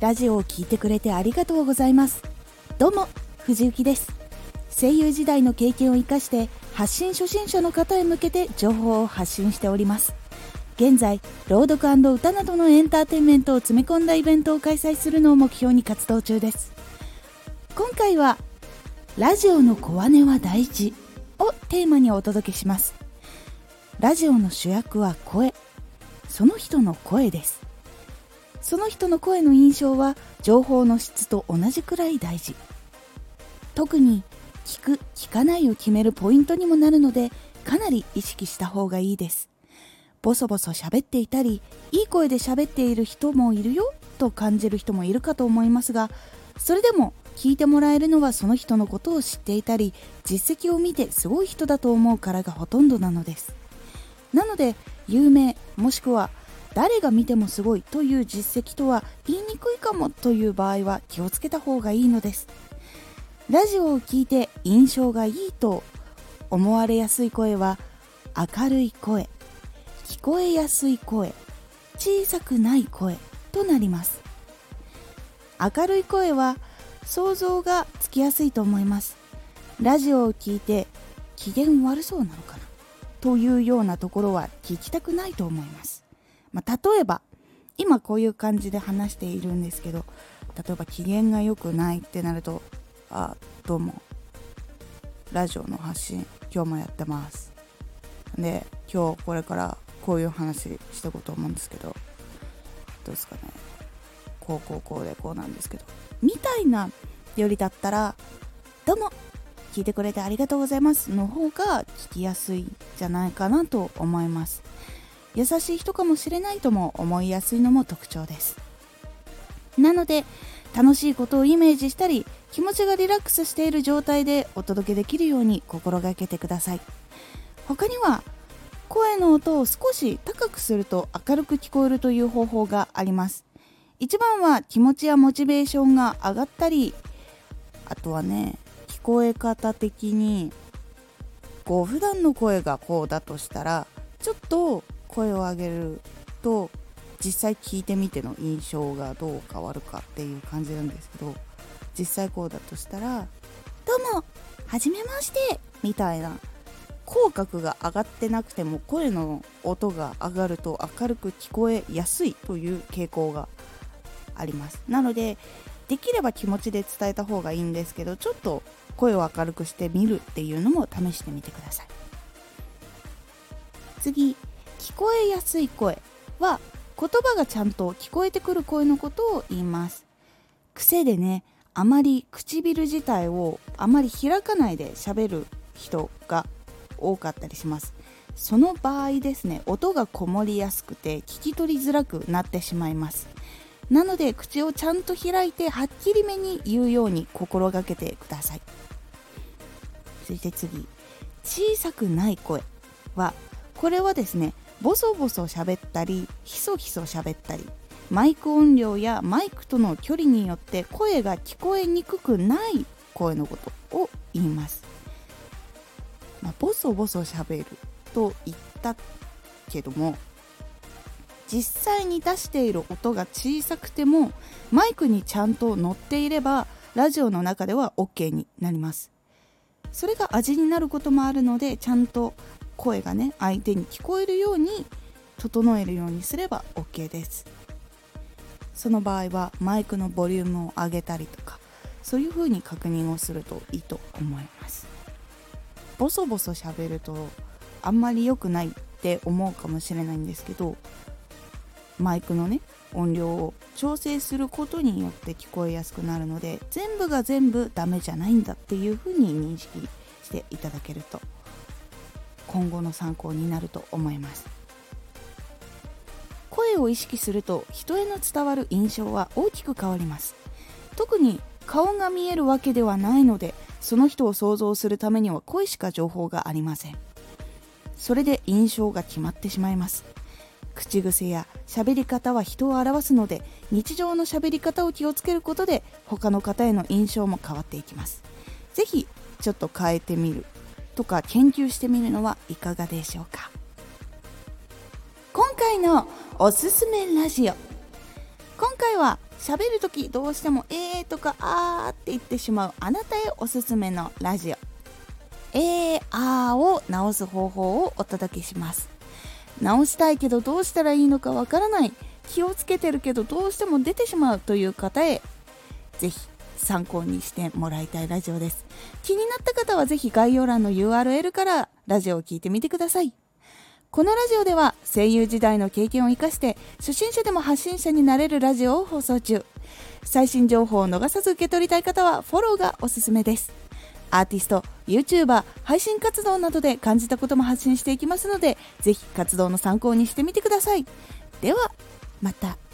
ラジオを聴いてくれてありがとうございます。どうも藤幸です。声優時代の経験を生かして発信初心者の方へ向けて情報を発信しております。現在朗読歌などのエンターテインメントを詰め込んだイベントを開催するのを目標に活動中です。今回はラジオの小姉は大事をテーマにお届けします。ラジオの主役は声。その人の声です。その人の声の印象は情報の質と同じくらい大事。特に聞く聞かないを決めるポイントにもなるのでかなり意識した方がいいです。ボソボソ喋っていたりいい声で喋っている人もいるよと感じる人もいるかと思いますがそれでも聞いてもらえるのはその人のことを知っていたり実績を見てすごい人だと思うからがほとんどなのです。なので有名もしくは誰が見てもすごいという実績とは言いにくいかもという場合は気をつけた方がいいのです。ラジオを聴いて印象がいいと思われやすい声は明るい声聞こえやすい声小さくない声となります。明るい声は想像がつきやすいと思います。ラジオを聴いて機嫌悪そうなのかなというようなところは聞きたくないと思います。まあ、例えば今こういう感じで話しているんですけど例えば機嫌が良くないってなると「あどうもラジオの発信今日もやってます」で今日これからこういう話していこうと思うんですけどどうですかね。こうこうこうでこうなんですけど。みたいなよりだったら「どうも聞いてくれてありがとうございます」の方が聞きやすいんじゃないかなと思います。優しい人かもしれないとも思いやすいのも特徴です。なので楽しいことをイメージしたり気持ちがリラックスしている状態でお届けできるように心がけてください。他には声の音を少し高くすると明るく聞こえるという方法があります。一番は気持ちやモチベーションが上がったりあとはね聞こえ方的にこう普段の声がこうだとしたらちょっと声を上げると実際聞いてみての印象がどう変わるかっていう感じなんですけど実際こうだとしたら「どうもはじめまして」みたいな口角が上がってなくても声の音が上がると明るく聞こえやすいという傾向があります。なのでできれば気持ちで伝えた方がいいんですけどちょっと声を明るくしてみるっていうのも試してみてください。次聞こえやすい声は言葉がちゃんと聞こえてくる声のことを言います。癖でねあまり唇自体をあまり開かないで喋る人が多かったりします。その場合ですね音がこもりやすくて聞き取りづらくなってしまいます。なので口をちゃんと開いてはっきりめに言うように心がけてください。続いて次小さくない声はこれはですねボソボソ喋ったりひそひそ喋ったりマイク音量やマイクとの距離によって声が聞こえにくくない声のことを言います、まあ、ボソボソ喋ると言ったけども実際に出している音が小さくてもマイクにちゃんと乗っていればラジオの中では OK になります。それが味になることもあるのでちゃんと声がね相手に聞こえるように整えるようにすれば OK です。その場合はマイクのボリュームを上げたりとかそういう風に確認をするといいと思います。ボソボソ喋るとあんまり良くないって思うかもしれないんですけどマイクのね音量を調整することによって聞こえやすくなるので全部が全部ダメじゃないんだっていう風に認識していただけると今後の参考になると思います。声を意識すると人への伝わる印象は大きく変わります。特に顔が見えるわけではないのでその人を想像するためには声しか情報がありません。それで印象が決まってしまいます。口癖や喋り方は人を表すので日常の喋り方を気をつけることで他の方への印象も変わっていきます。是非ちょっと変えてみるとか研究してみるのはいかがでしょうか。今回のおすすめラジオ。今回は喋るときどうしても「えー」とか「あー」って言ってしまうあなたへおすすめのラジオ「えーあー」を直す方法をお届けします。直したいけどどうしたらいいのかわからない。気をつけてるけどどうしても出てしまうという方へぜひ参考にしてもらいたいラジオです。気になった方はぜひ概要欄の URL からラジオを聴いてみてください。このラジオでは声優時代の経験を生かして初心者でも発信者になれるラジオを放送中。最新情報を逃さず受け取りたい方はフォローがおすすめです。アーティスト YouTuber 配信活動などで感じたことも発信していきますのでぜひ活動の参考にしてみてください。ではまた。